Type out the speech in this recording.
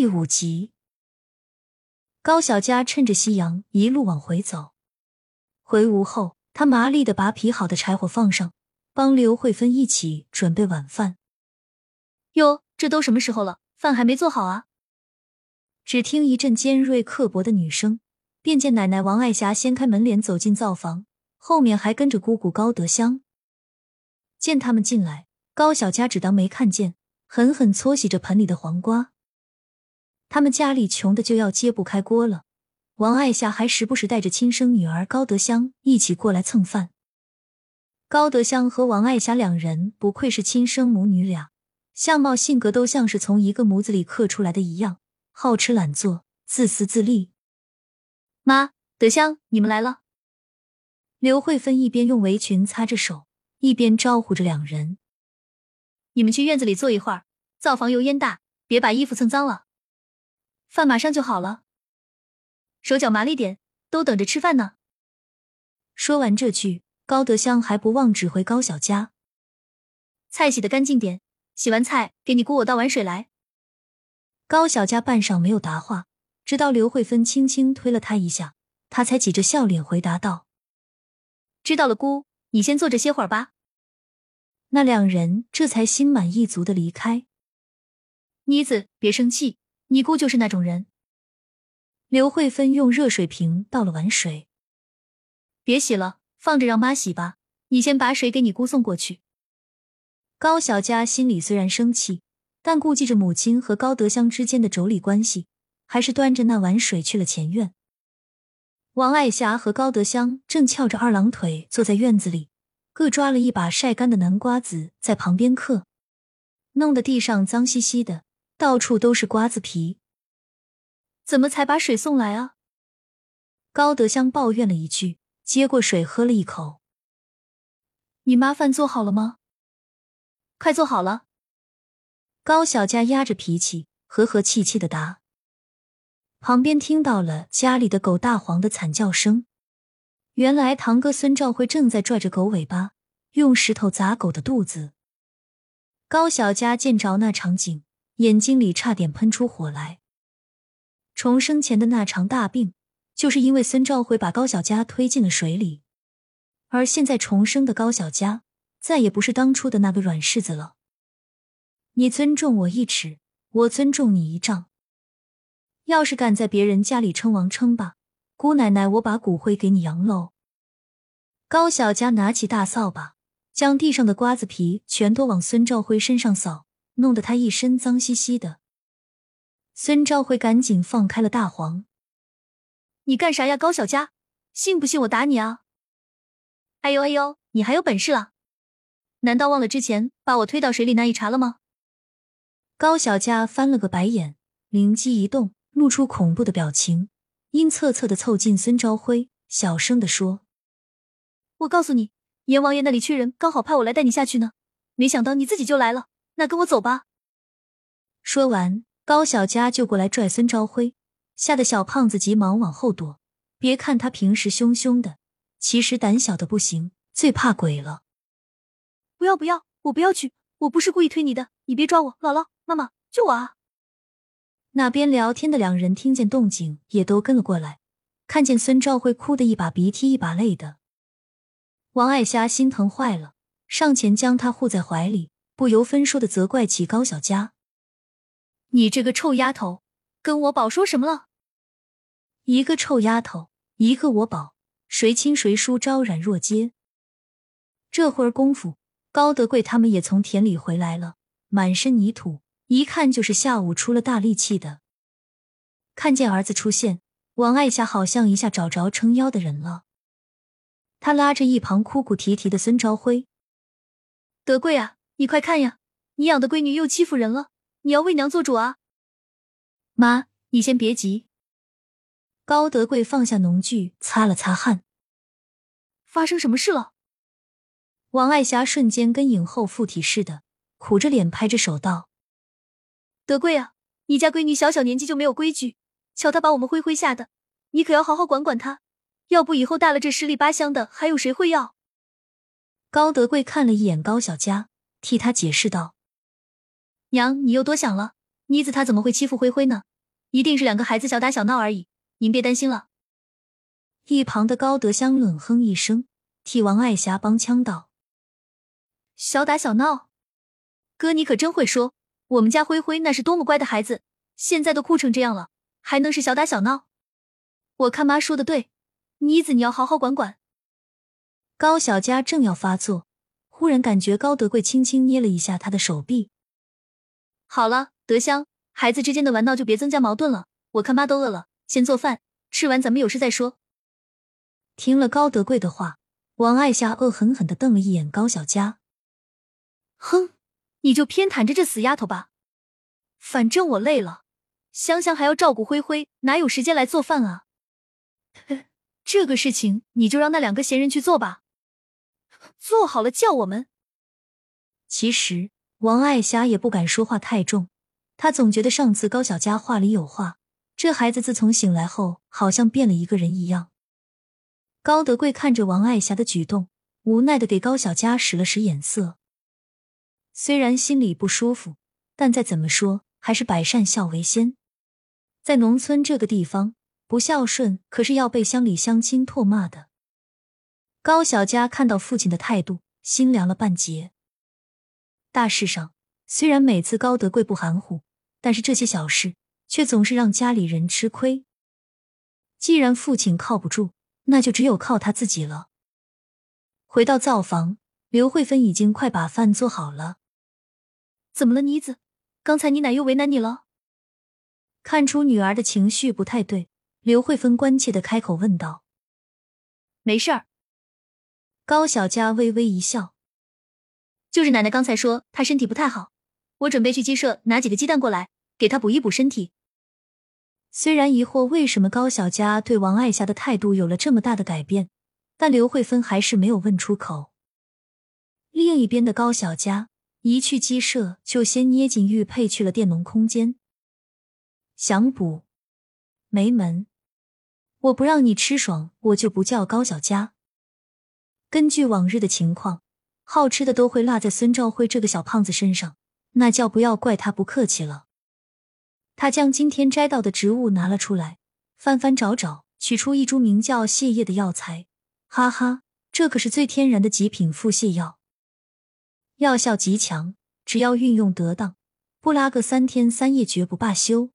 第五集，高小佳趁着夕阳一路往回走。回屋后，他麻利的把劈好的柴火放上，帮刘慧芬一起准备晚饭。哟，这都什么时候了，饭还没做好啊？只听一阵尖锐刻薄的女声，便见奶奶王爱霞掀开门帘走进灶房，后面还跟着姑姑高德香。见他们进来，高小佳只当没看见，狠狠搓洗着盆里的黄瓜。他们家里穷的就要揭不开锅了，王爱霞还时不时带着亲生女儿高德香一起过来蹭饭。高德香和王爱霞两人不愧是亲生母女俩，相貌性格都像是从一个模子里刻出来的一样，好吃懒做，自私自利。妈，德香，你们来了。刘慧芬一边用围裙擦着手，一边招呼着两人：“你们去院子里坐一会儿，灶房油烟大，别把衣服蹭脏了。”饭马上就好了，手脚麻利点，都等着吃饭呢。说完这句，高德香还不忘指挥高小佳：“菜洗的干净点，洗完菜给你姑我倒碗水来。”高小佳半晌没有答话，直到刘慧芬轻轻推了他一下，他才挤着笑脸回答道：“知道了，姑，你先坐着歇会儿吧。”那两人这才心满意足的离开。妮子，别生气。你姑就是那种人。刘慧芬用热水瓶倒了碗水，别洗了，放着让妈洗吧。你先把水给你姑送过去。高小佳心里虽然生气，但顾忌着母亲和高德香之间的妯娌关系，还是端着那碗水去了前院。王爱霞和高德香正翘着二郎腿坐在院子里，各抓了一把晒干的南瓜子在旁边嗑，弄得地上脏兮兮的。到处都是瓜子皮，怎么才把水送来啊？高德香抱怨了一句，接过水喝了一口。你妈饭做好了吗？快做好了。高小佳压着脾气，和和气气的答。旁边听到了家里的狗大黄的惨叫声，原来堂哥孙兆辉正在拽着狗尾巴，用石头砸狗的肚子。高小佳见着那场景。眼睛里差点喷出火来。重生前的那场大病，就是因为孙兆辉把高小佳推进了水里，而现在重生的高小佳，再也不是当初的那个软柿子了。你尊重我一尺，我尊重你一丈。要是敢在别人家里称王称霸，姑奶奶我把骨灰给你扬喽！高小佳拿起大扫把，将地上的瓜子皮全都往孙兆辉身上扫。弄得他一身脏兮兮的。孙昭辉赶紧放开了大黄：“你干啥呀，高小佳？信不信我打你啊？”“哎呦哎呦，你还有本事了？难道忘了之前把我推到水里那一茬了吗？”高小佳翻了个白眼，灵机一动，露出恐怖的表情，阴恻恻的凑近孙昭辉，小声的说：“我告诉你，阎王爷那里缺人，刚好派我来带你下去呢。没想到你自己就来了。”那跟我走吧。说完，高小佳就过来拽孙朝辉，吓得小胖子急忙往后躲。别看他平时凶凶的，其实胆小的不行，最怕鬼了。不要不要，我不要去，我不是故意推你的，你别抓我。姥姥、妈妈，救我啊！那边聊天的两人听见动静，也都跟了过来。看见孙兆辉哭得一把鼻涕一把泪的，王爱霞心疼坏了，上前将他护在怀里。不由分说的责怪起高小佳：“你这个臭丫头，跟我宝说什么了？一个臭丫头，一个我宝，谁亲谁疏，昭然若揭。”这会儿功夫，高德贵他们也从田里回来了，满身泥土，一看就是下午出了大力气的。看见儿子出现，王爱霞好像一下找着撑腰的人了，他拉着一旁哭哭啼啼的孙朝辉：“德贵啊！”你快看呀！你养的闺女又欺负人了，你要为娘做主啊！妈，你先别急。高德贵放下农具，擦了擦汗。发生什么事了？王爱霞瞬间跟影后附体似的，苦着脸拍着手道：“德贵啊，你家闺女小小年纪就没有规矩，瞧她把我们灰灰吓的，你可要好好管管她，要不以后大了这十里八乡的，还有谁会要？”高德贵看了一眼高小佳。替他解释道：“娘，你又多想了。妮子她怎么会欺负灰灰呢？一定是两个孩子小打小闹而已，您别担心了。一旁的高德香冷哼一声，替王爱霞帮腔道：“小打小闹，哥你可真会说。我们家灰灰那是多么乖的孩子，现在都哭成这样了，还能是小打小闹？我看妈说的对，妮子你要好好管管。”高小佳正要发作，忽然感觉高德贵轻轻捏了一下他的手臂。好了，德香，孩子之间的玩闹就别增加矛盾了。我看妈都饿了，先做饭，吃完咱们有事再说。听了高德贵的话，王爱霞恶狠狠的瞪了一眼高小佳。哼，你就偏袒着这死丫头吧。反正我累了，香香还要照顾灰灰，哪有时间来做饭啊？这个事情你就让那两个闲人去做吧。做好了叫我们。其实。王爱霞也不敢说话太重，她总觉得上次高小佳话里有话，这孩子自从醒来后，好像变了一个人一样。高德贵看着王爱霞的举动，无奈的给高小佳使了使眼色。虽然心里不舒服，但再怎么说还是百善孝为先。在农村这个地方，不孝顺可是要被乡里乡亲唾骂的。高小佳看到父亲的态度，心凉了半截。大事上，虽然每次高德贵不含糊，但是这些小事却总是让家里人吃亏。既然父亲靠不住，那就只有靠他自己了。回到灶房，刘慧芬已经快把饭做好了。怎么了，妮子？刚才你奶又为难你了？看出女儿的情绪不太对，刘慧芬关切的开口问道：“没事儿。”高小佳微微一笑。就是奶奶刚才说她身体不太好，我准备去鸡舍拿几个鸡蛋过来给她补一补身体。虽然疑惑为什么高小佳对王爱霞的态度有了这么大的改变，但刘慧芬还是没有问出口。另一边的高小佳一去鸡舍就先捏紧玉佩去了电农空间，想补没门，我不让你吃爽，我就不叫高小佳。根据往日的情况。好吃的都会落在孙兆辉这个小胖子身上，那叫不要怪他不客气了。他将今天摘到的植物拿了出来，翻翻找找，取出一株名叫泻叶的药材。哈哈，这可是最天然的极品腹泻药，药效极强，只要运用得当，不拉个三天三夜绝不罢休。